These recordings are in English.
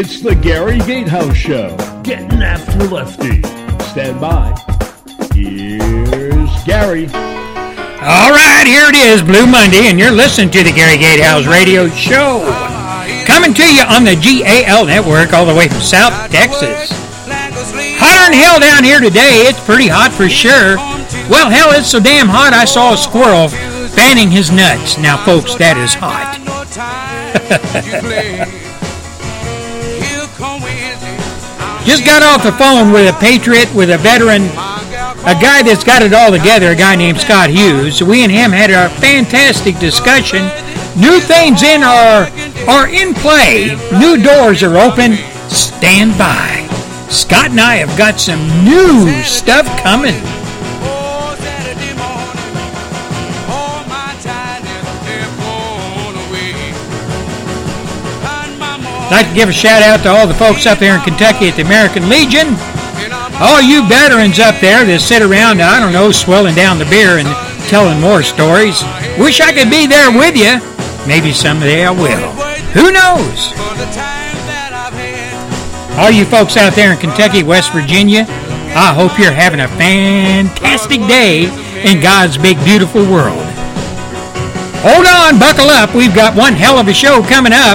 it's the Gary Gatehouse Show. Getting after lefty. Stand by. Here's Gary. All right, here it is, Blue Monday, and you're listening to the Gary Gatehouse Radio Show. Coming to you on the GAL network all the way from South Texas. Hotter than hell down here today. It's pretty hot for sure. Well, hell, it's so damn hot I saw a squirrel fanning his nuts. Now, folks, that is hot. Just got off the phone with a patriot, with a veteran, a guy that's got it all together, a guy named Scott Hughes. We and him had a fantastic discussion. New things in are are in play. New doors are open. Stand by. Scott and I have got some new stuff coming. I'd like to give a shout out to all the folks up there in Kentucky at the American Legion. All you veterans up there that sit around, I don't know, swilling down the beer and telling more stories. Wish I could be there with you. Maybe someday I will. Who knows? All you folks out there in Kentucky, West Virginia, I hope you're having a fantastic day in God's big, beautiful world. Hold on, buckle up. We've got one hell of a show coming up.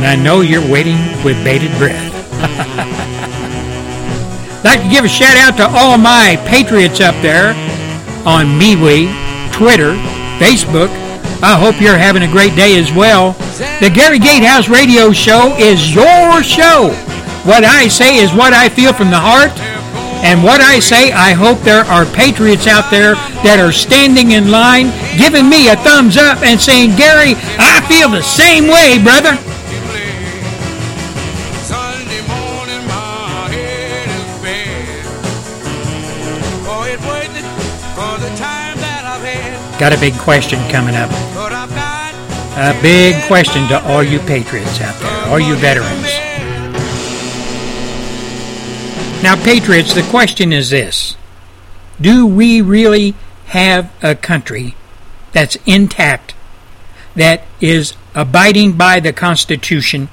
And I know you're waiting with bated breath. like to give a shout out to all my patriots up there on MeWe, Twitter, Facebook. I hope you're having a great day as well. The Gary Gatehouse Radio Show is your show. What I say is what I feel from the heart. And what I say, I hope there are patriots out there that are standing in line, giving me a thumbs up and saying, Gary, I feel the same way, brother. Got a big question coming up. A big question to all you patriots out there, all you veterans. Now, patriots, the question is this Do we really have a country that's intact, that is abiding by the Constitution,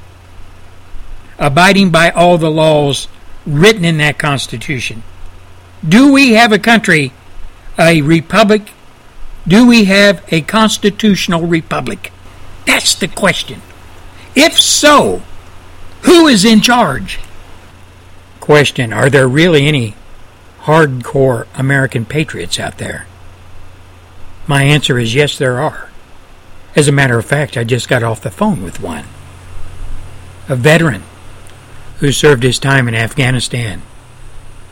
abiding by all the laws written in that Constitution? Do we have a country, a republic? Do we have a constitutional republic? That's the question. If so, who is in charge? Question Are there really any hardcore American patriots out there? My answer is yes, there are. As a matter of fact, I just got off the phone with one. A veteran who served his time in Afghanistan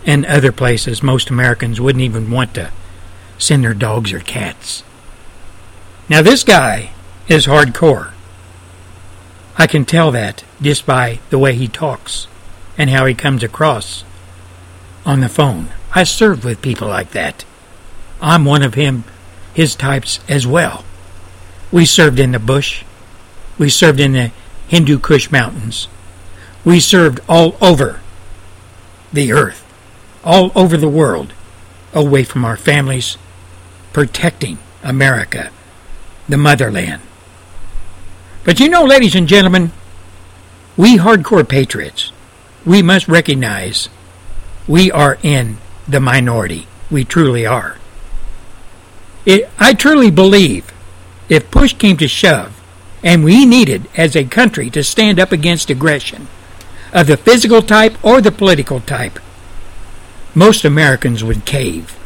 and other places most Americans wouldn't even want to send their dogs or cats. Now, this guy is hardcore. I can tell that just by the way he talks and how he comes across on the phone. I served with people like that. I'm one of him, his types as well. We served in the bush. We served in the Hindu Kush Mountains. We served all over the earth, all over the world, away from our families, protecting America, the motherland. But you know, ladies and gentlemen, we hardcore patriots, we must recognize we are in the minority. We truly are. It, I truly believe if push came to shove, and we needed as a country to stand up against aggression of the physical type or the political type, most Americans would cave.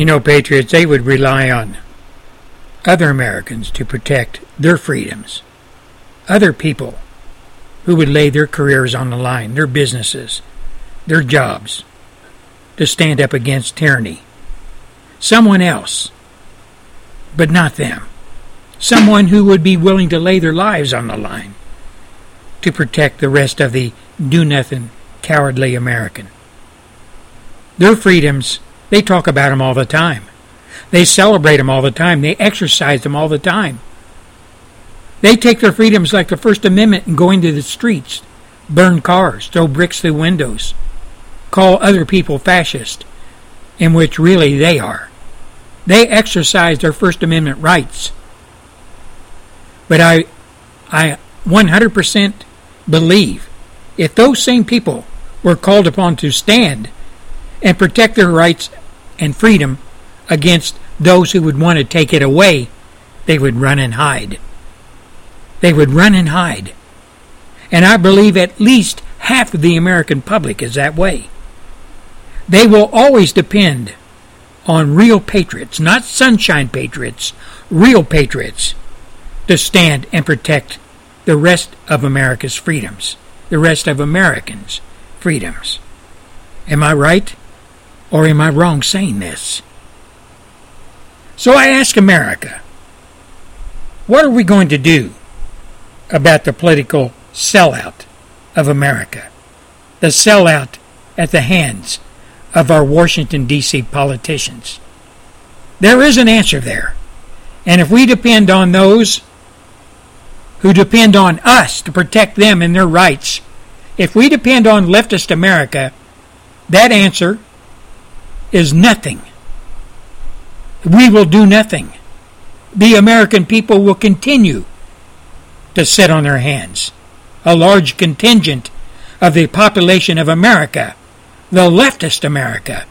You know, patriots, they would rely on other Americans to protect their freedoms, other people who would lay their careers on the line, their businesses, their jobs, to stand up against tyranny. Someone else, but not them. Someone who would be willing to lay their lives on the line to protect the rest of the do nothing, cowardly American. Their freedoms, they talk about them all the time. They celebrate them all the time. They exercise them all the time. They take their freedoms like the First Amendment and go into the streets, burn cars, throw bricks through windows, call other people fascist, in which really they are. They exercise their First Amendment rights. But I, I 100% believe if those same people were called upon to stand and protect their rights and freedom against those who would want to take it away, they would run and hide. They would run and hide. And I believe at least half of the American public is that way. They will always depend on real patriots, not sunshine patriots, real patriots, to stand and protect the rest of America's freedoms, the rest of Americans' freedoms. Am I right? Or am I wrong saying this? So I ask America, what are we going to do about the political sellout of America? The sellout at the hands of our Washington, D.C. politicians? There is an answer there. And if we depend on those who depend on us to protect them and their rights, if we depend on leftist America, that answer is nothing. We will do nothing. The American people will continue to sit on their hands. A large contingent of the population of America, the leftist America,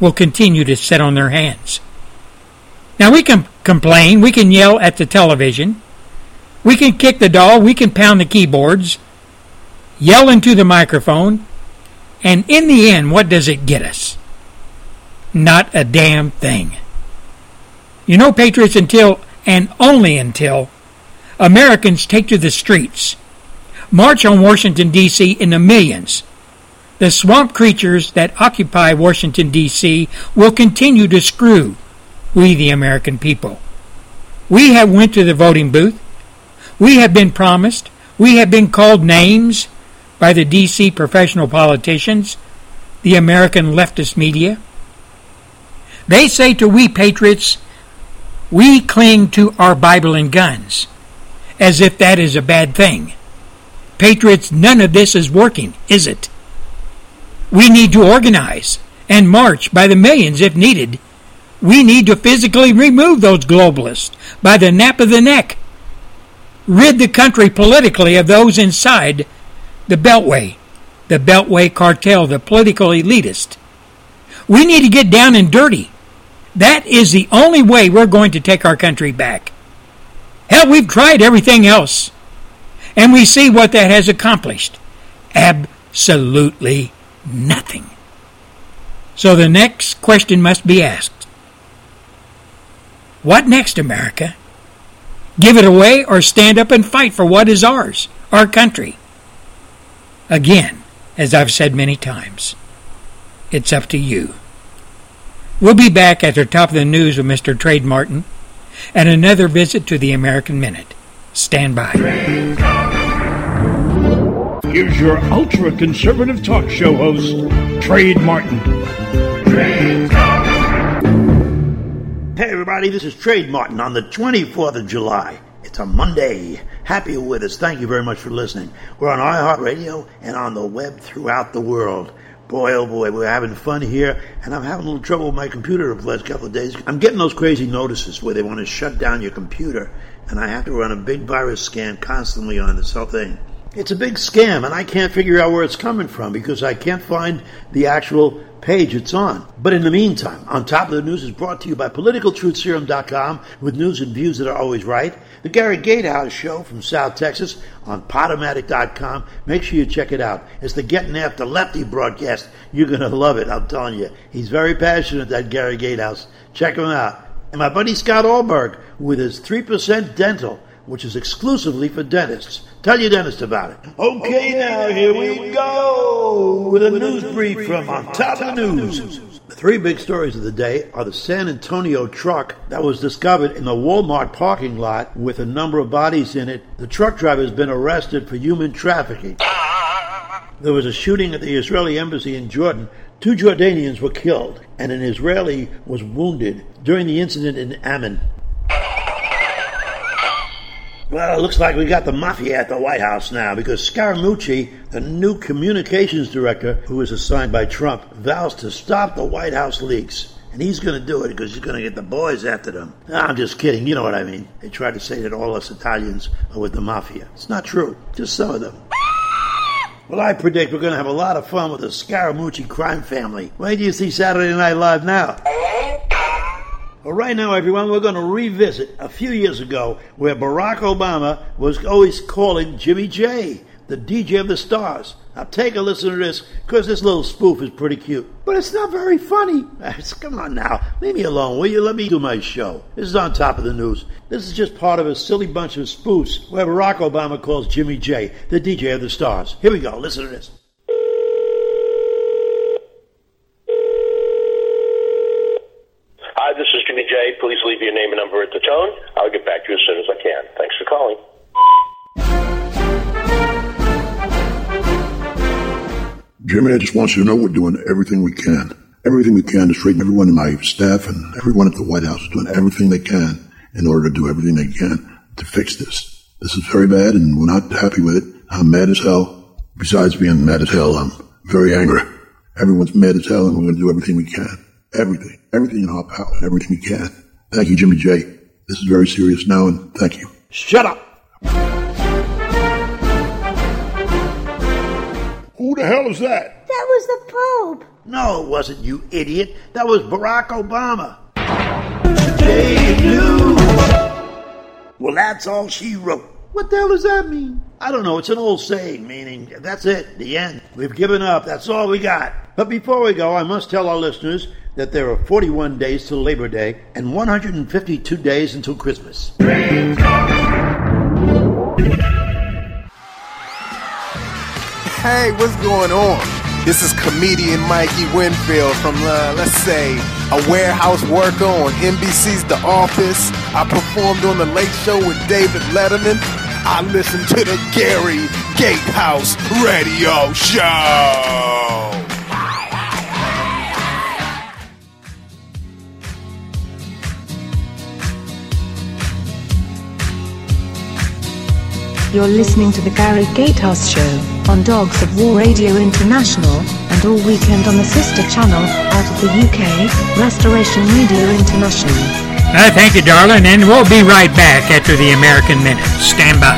will continue to sit on their hands. Now we can complain, we can yell at the television, we can kick the doll, we can pound the keyboards, yell into the microphone, and in the end, what does it get us? Not a damn thing. You know, Patriots, until and only until Americans take to the streets, march on Washington, D.C. in the millions, the swamp creatures that occupy Washington, D.C. will continue to screw we, the American people. We have went to the voting booth. We have been promised. We have been called names by the D.C. professional politicians, the American leftist media. They say to we patriots, we cling to our Bible and guns, as if that is a bad thing. Patriots, none of this is working, is it? We need to organize and march by the millions if needed. We need to physically remove those globalists by the nape of the neck. Rid the country politically of those inside the Beltway, the Beltway cartel, the political elitist. We need to get down and dirty. That is the only way we're going to take our country back. Hell, we've tried everything else. And we see what that has accomplished. Absolutely nothing. So the next question must be asked What next, America? Give it away or stand up and fight for what is ours, our country? Again, as I've said many times, it's up to you. We'll be back at the top of the news with Mr. Trade Martin and another visit to the American Minute. Stand by. Here's your ultra conservative talk show host, Trade Martin. Hey everybody, this is Trade Martin on the 24th of July. It's a Monday. Happy you're with us. Thank you very much for listening. We're on iHeartRadio and on the web throughout the world. Boy, oh boy, we're having fun here, and I'm having a little trouble with my computer the last couple of days. I'm getting those crazy notices where they want to shut down your computer, and I have to run a big virus scan constantly on this whole thing. It's a big scam, and I can't figure out where it's coming from because I can't find the actual page it's on. But in the meantime, On Top of the News is brought to you by PoliticalTruthSerum.com with news and views that are always right. The Gary Gatehouse Show from South Texas on Podomatic.com. Make sure you check it out. It's the Getting After Lefty broadcast. You're going to love it, I'm telling you. He's very passionate, that Gary Gatehouse. Check him out. And my buddy Scott Allberg with his 3% Dental which is exclusively for dentists. Tell your dentist about it. Okay, now here we go with a news brief from On Top of the News. The three big stories of the day are the San Antonio truck that was discovered in the Walmart parking lot with a number of bodies in it. The truck driver has been arrested for human trafficking. There was a shooting at the Israeli embassy in Jordan. Two Jordanians were killed, and an Israeli was wounded during the incident in Amman. Well, it looks like we got the mafia at the White House now because Scaramucci, the new communications director who was assigned by Trump, vows to stop the White House leaks. And he's going to do it because he's going to get the boys after them. I'm just kidding. You know what I mean. They try to say that all us Italians are with the mafia. It's not true. Just some of them. Well, I predict we're going to have a lot of fun with the Scaramucci crime family. Wait do you see Saturday Night Live now. Well, right now, everyone, we're going to revisit a few years ago where Barack Obama was always calling Jimmy J, the DJ of the stars. Now, take a listen to this because this little spoof is pretty cute. But it's not very funny. Come on now, leave me alone, will you? Let me do my show. This is on top of the news. This is just part of a silly bunch of spoofs where Barack Obama calls Jimmy J, the DJ of the stars. Here we go. Listen to this. Hi, this is Jimmy J. Please leave your name and number at the tone. I'll get back to you as soon as I can. Thanks for calling. Jimmy, I just want you to know we're doing everything we can. Everything we can to straighten everyone in my staff and everyone at the White House is doing everything they can in order to do everything they can to fix this. This is very bad and we're not happy with it. I'm mad as hell. Besides being mad as hell, I'm very angry. Everyone's mad as hell and we're going to do everything we can. Everything. Everything in our power. Everything we can. Thank you, Jimmy J. This is very serious now and thank you. Shut up! Who the hell is that? That was the Pope. No, it wasn't, you idiot. That was Barack Obama. Today news. Well, that's all she wrote. What the hell does that mean? I don't know. It's an old saying, meaning that's it, the end. We've given up. That's all we got. But before we go, I must tell our listeners that there are 41 days till Labor Day and 152 days until Christmas. Hey, what's going on? This is comedian Mikey Winfield from, uh, let's say, a warehouse worker on NBC's The Office. I performed on The Late Show with David Letterman. I listened to the Gary Gatehouse Radio Show. You're listening to the Gary Gatehouse Show on Dogs of War Radio International and all weekend on the sister channel out of the UK, Restoration Radio International. Uh, thank you, darling, and we'll be right back after the American Minute. Stand by.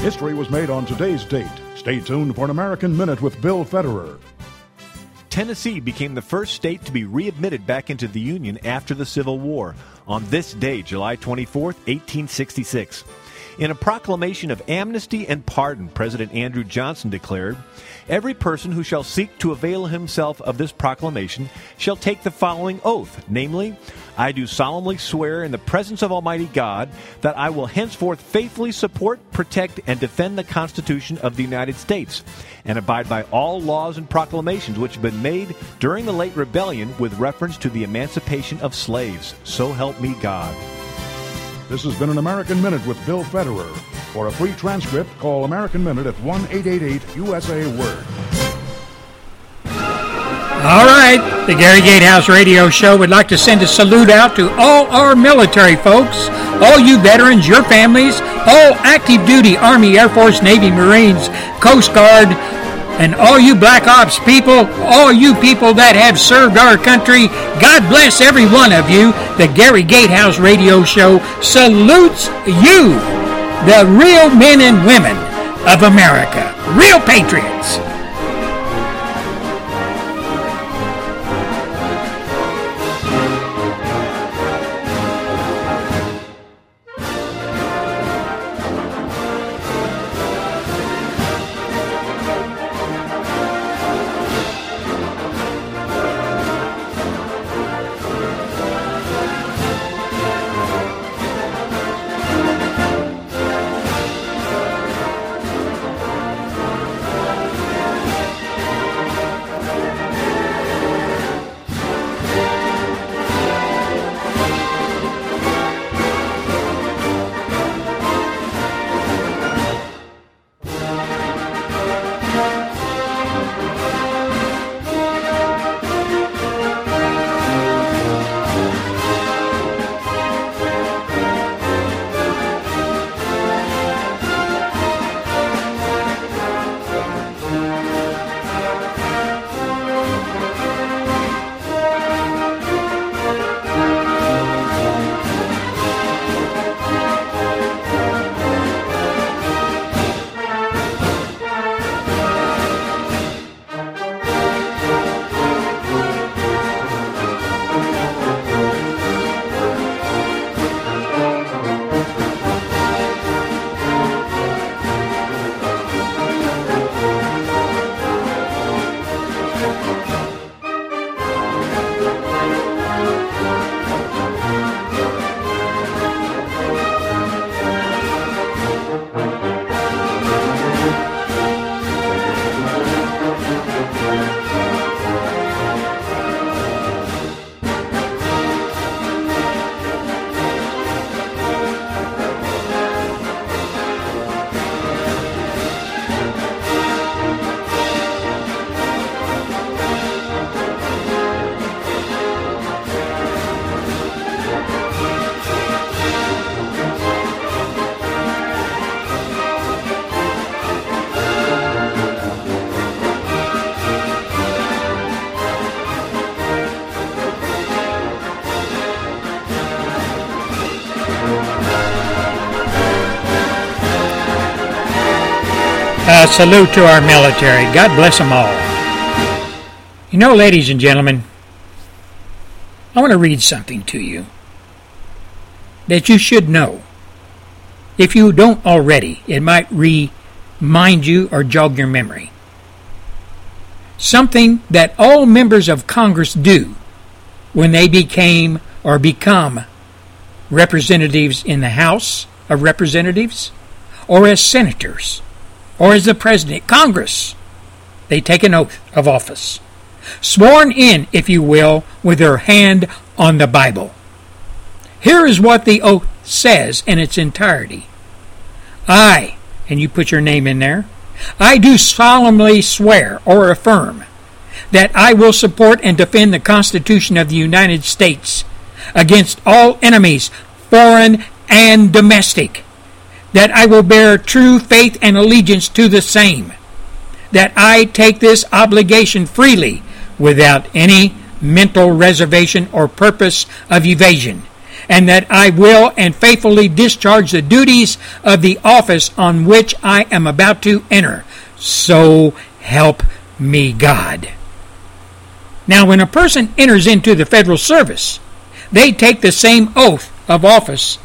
History was made on today's date. Stay tuned for an American Minute with Bill Federer. Tennessee became the first state to be readmitted back into the Union after the Civil War on this day, July 24, 1866. In a proclamation of amnesty and pardon, President Andrew Johnson declared, Every person who shall seek to avail himself of this proclamation shall take the following oath, namely, I do solemnly swear in the presence of Almighty God that I will henceforth faithfully support, protect, and defend the Constitution of the United States, and abide by all laws and proclamations which have been made during the late rebellion with reference to the emancipation of slaves. So help me God. This has been an American Minute with Bill Federer. For a free transcript, call American Minute at 1 888 USA Word. All right, the Gary Gatehouse Radio Show would like to send a salute out to all our military folks, all you veterans, your families, all active duty Army, Air Force, Navy, Marines, Coast Guard, and all you Black Ops people, all you people that have served our country. God bless every one of you. The Gary Gatehouse Radio Show salutes you, the real men and women of America, real patriots. Uh, salute to our military. God bless them all. You know, ladies and gentlemen, I want to read something to you that you should know. If you don't already, it might remind you or jog your memory. Something that all members of Congress do when they became or become representatives in the House of Representatives or as senators or as the President, Congress. They take an oath of office, sworn in, if you will, with their hand on the Bible. Here is what the oath says in its entirety I, and you put your name in there, I do solemnly swear or affirm that I will support and defend the Constitution of the United States against all enemies, foreign and domestic that I will bear true faith and allegiance to the same, that I take this obligation freely without any mental reservation or purpose of evasion, and that I will and faithfully discharge the duties of the office on which I am about to enter. So help me God. Now, when a person enters into the federal service, they take the same oath of office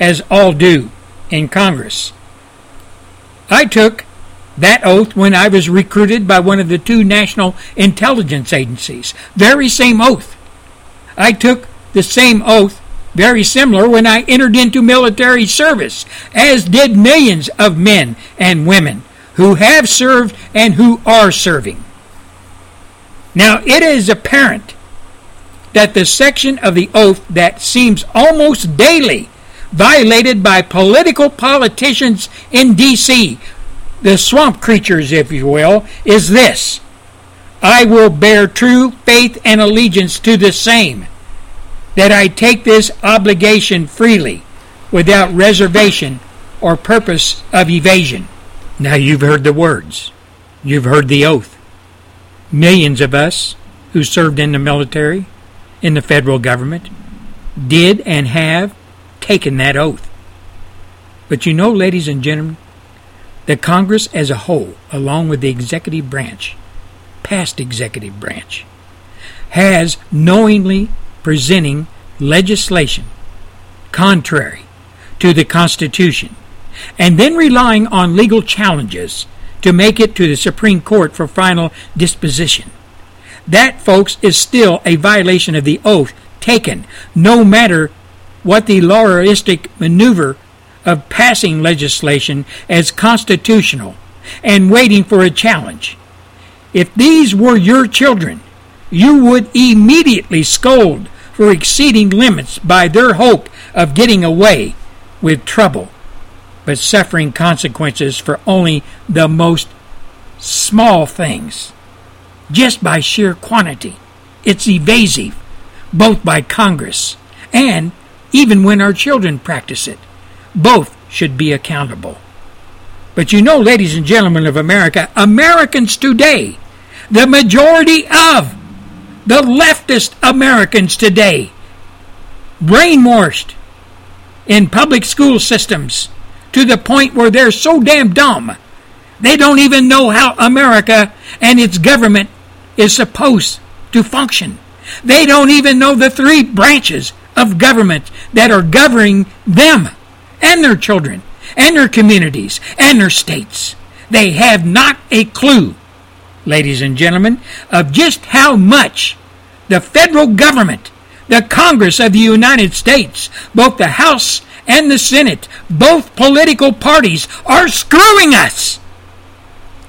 as all do in Congress. I took that oath when I was recruited by one of the two national intelligence agencies. Very same oath. I took the same oath, very similar, when I entered into military service, as did millions of men and women who have served and who are serving. Now, it is apparent that the section of the oath that seems almost daily violated by political politicians in D.C., the swamp creatures, if you will, is this I will bear true faith and allegiance to the same, that I take this obligation freely, without reservation or purpose of evasion. Now you've heard the words, you've heard the oath. Millions of us who served in the military, in the federal government, did and have taken that oath. But you know, ladies and gentlemen, that Congress as a whole, along with the executive branch, past executive branch, has knowingly presenting legislation contrary to the Constitution and then relying on legal challenges to make it to the Supreme Court for final disposition. That, folks, is still a violation of the oath taken, no matter what the lawyistic maneuver of passing legislation as constitutional and waiting for a challenge. If these were your children, you would immediately scold for exceeding limits by their hope of getting away with trouble, but suffering consequences for only the most small things. Just by sheer quantity, it's evasive, both by Congress and even when our children practice it. Both should be accountable. But you know, ladies and gentlemen of America, Americans today, the majority of the leftist Americans today, brainwashed in public school systems to the point where they're so damn dumb, they don't even know how America and its government is supposed to function. They don't even know the three branches of government that are governing them and their children and their communities and their states. They have not a clue, ladies and gentlemen, of just how much the federal government, the Congress of the United States, both the House and the Senate, both political parties are screwing us.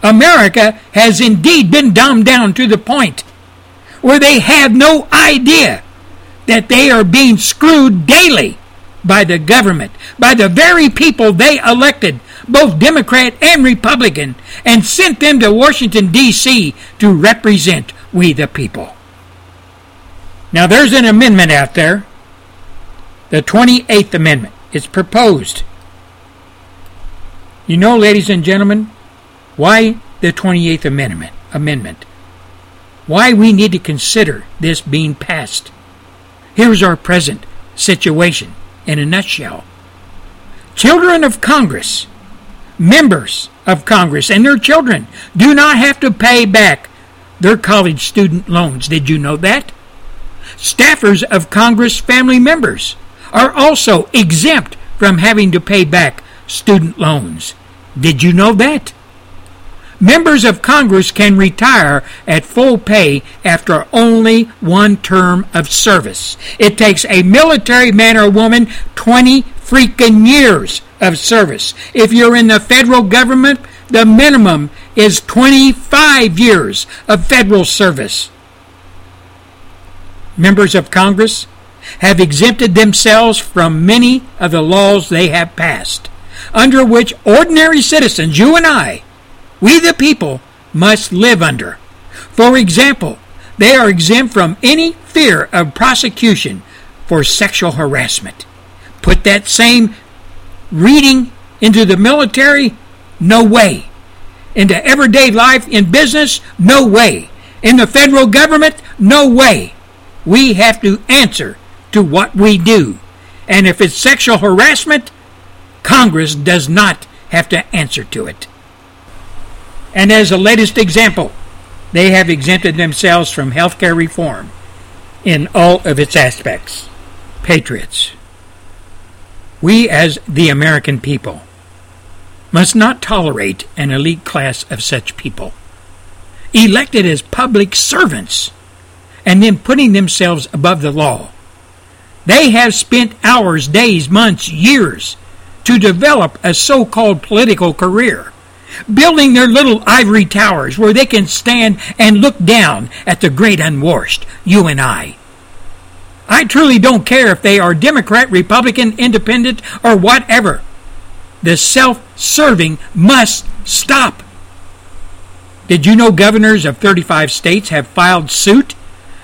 America has indeed been dumbed down to the point where they have no idea that they are being screwed daily by the government, by the very people they elected, both Democrat and Republican, and sent them to Washington, D.C. to represent we the people. Now, there's an amendment out there, the 28th Amendment. It's proposed. You know, ladies and gentlemen, why the 28th Amendment? Amendment. Why we need to consider this being passed. Here's our present situation in a nutshell. Children of Congress members of Congress and their children do not have to pay back their college student loans. Did you know that? Staffers of Congress family members are also exempt from having to pay back student loans. Did you know that? Members of Congress can retire at full pay after only one term of service. It takes a military man or woman 20 freaking years of service. If you're in the federal government, the minimum is 25 years of federal service. Members of Congress have exempted themselves from many of the laws they have passed, under which ordinary citizens, you and I, we the people, must live under. For example, they are exempt from any fear of prosecution for sexual harassment. Put that same reading into the military? No way. Into everyday life in business? No way. In the federal government? No way. We have to answer to what we do. And if it's sexual harassment, Congress does not have to answer to it. And as a latest example, they have exempted themselves from health care reform in all of its aspects. Patriots, we as the American people must not tolerate an elite class of such people, elected as public servants and then putting themselves above the law. They have spent hours, days, months, years to develop a so called political career building their little ivory towers where they can stand and look down at the great unwashed, you and I. I truly don't care if they are Democrat, Republican, Independent, or whatever. The self serving must stop. Did you know governors of 35 states have filed suit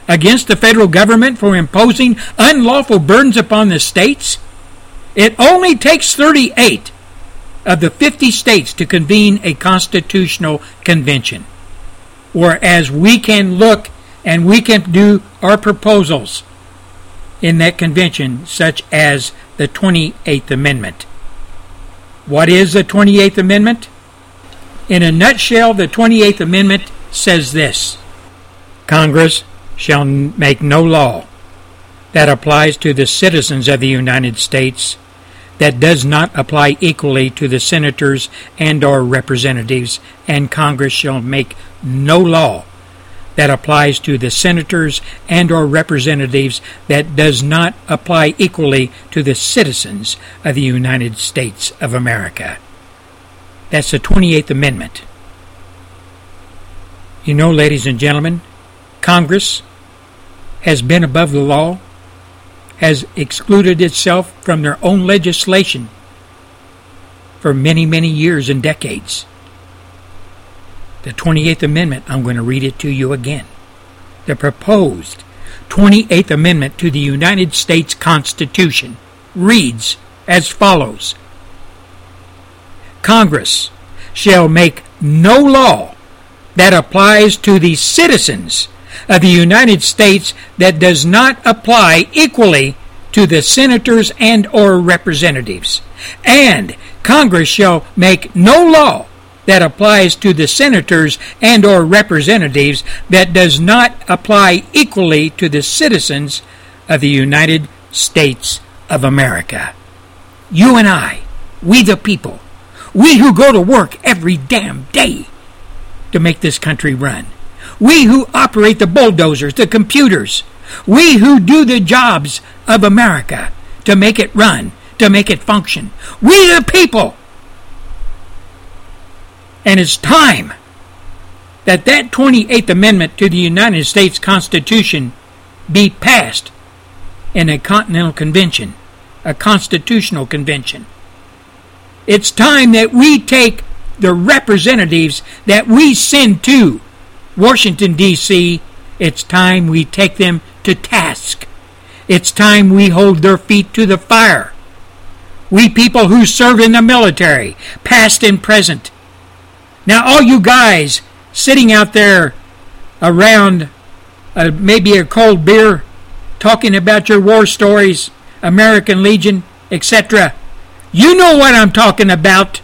against the federal government for imposing unlawful burdens upon the states? It only takes 38 of the 50 states to convene a constitutional convention. Whereas we can look and we can do our proposals in that convention, such as the 28th Amendment. What is the 28th Amendment? In a nutshell, the 28th Amendment says this Congress shall make no law that applies to the citizens of the United States that does not apply equally to the senators and or representatives and Congress shall make no law that applies to the senators and or representatives that does not apply equally to the citizens of the United States of America. That's the 28th Amendment. You know, ladies and gentlemen, Congress has been above the law has excluded itself from their own legislation for many, many years and decades. The 28th Amendment, I'm going to read it to you again. The proposed 28th Amendment to the United States Constitution reads as follows Congress shall make no law that applies to the citizens of the United States that does not apply equally to the senators and or representatives. And congress shall make no law that applies to the senators and or representatives that does not apply equally to the citizens of the United States of America. You and I we the people we who go to work every damn day to make this country run we who operate the bulldozers, the computers. We who do the jobs of America to make it run, to make it function. We the people. And it's time that that 28th Amendment to the United States Constitution be passed in a Continental Convention, a constitutional convention. It's time that we take the representatives that we send to Washington, D.C., it's time we take them to task. It's time we hold their feet to the fire. We people who serve in the military, past and present. Now, all you guys sitting out there around uh, maybe a cold beer, talking about your war stories, American Legion, etc., you know what I'm talking about.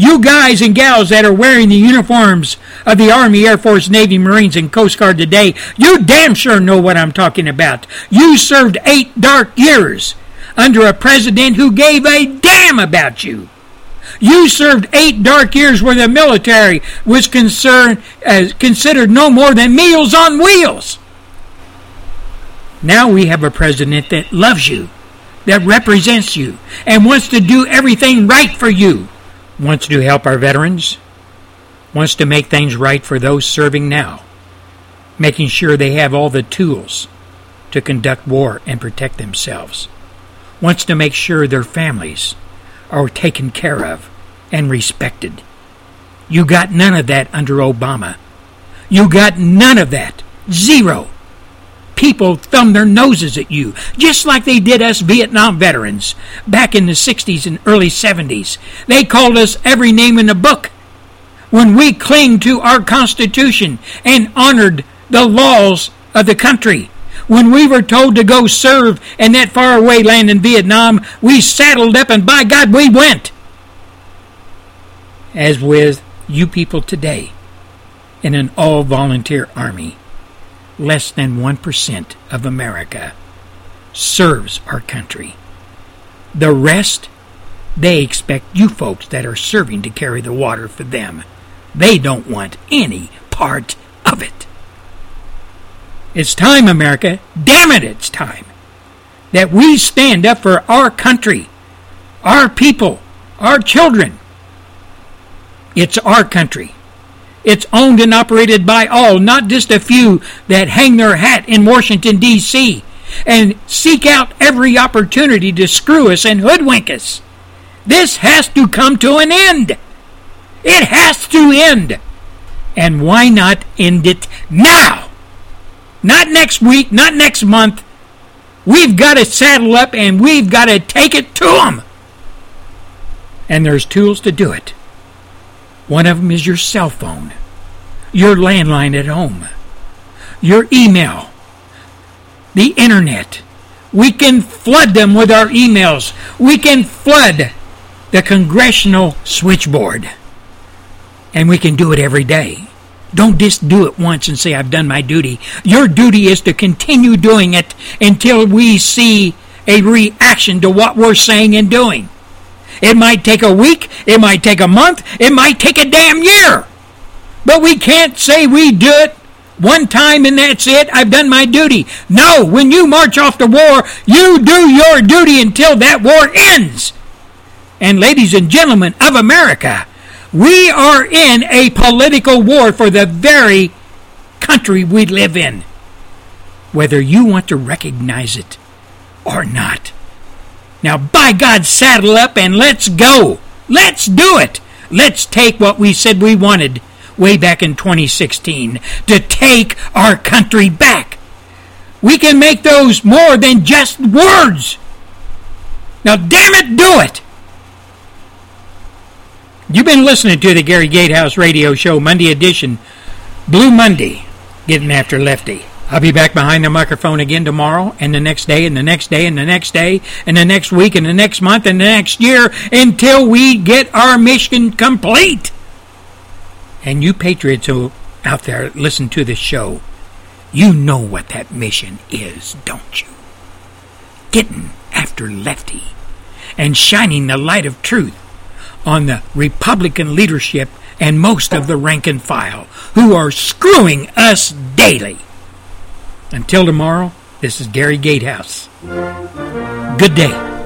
You guys and gals that are wearing the uniforms of the Army, Air Force, Navy, Marines, and Coast Guard today, you damn sure know what I'm talking about. You served eight dark years under a president who gave a damn about you. You served eight dark years where the military was concerned, uh, considered no more than meals on wheels. Now we have a president that loves you, that represents you, and wants to do everything right for you. Wants to help our veterans, wants to make things right for those serving now, making sure they have all the tools to conduct war and protect themselves, wants to make sure their families are taken care of and respected. You got none of that under Obama. You got none of that. Zero. People thumb their noses at you, just like they did us Vietnam veterans back in the 60s and early 70s. They called us every name in the book. When we clinged to our Constitution and honored the laws of the country, when we were told to go serve in that faraway land in Vietnam, we saddled up and by God we went. As with you people today in an all volunteer army, less than 1% of America serves our country. The rest, they expect you folks that are serving to carry the water for them. They don't want any part of it. It's time, America, damn it, it's time that we stand up for our country, our people, our children. It's our country. It's owned and operated by all, not just a few that hang their hat in Washington, D.C. and seek out every opportunity to screw us and hoodwink us. This has to come to an end. It has to end. And why not end it now? Not next week, not next month. We've got to saddle up and we've got to take it to them. And there's tools to do it. One of them is your cell phone, your landline at home, your email, the internet. We can flood them with our emails. We can flood the congressional switchboard. And we can do it every day. Don't just do it once and say, I've done my duty. Your duty is to continue doing it until we see a reaction to what we're saying and doing. It might take a week, it might take a month, it might take a damn year. But we can't say we do it one time and that's it. I've done my duty. No, when you march off to war, you do your duty until that war ends. And ladies and gentlemen of America, we are in a political war for the very country we live in, whether you want to recognize it or not. Now, by God, saddle up and let's go. Let's do it. Let's take what we said we wanted way back in 2016 to take our country back. We can make those more than just words. Now, damn it, do it. You've been listening to the Gary Gatehouse Radio Show, Monday edition, Blue Monday, getting after Lefty. I'll be back behind the microphone again tomorrow, and the next day, and the next day, and the next day, and the next week, and the next month, and the next year, until we get our mission complete. And you patriots who out there listen to this show, you know what that mission is, don't you? Getting after Lefty and shining the light of truth on the Republican leadership and most of the rank and file who are screwing us daily. Until tomorrow, this is Gary Gatehouse. Good day.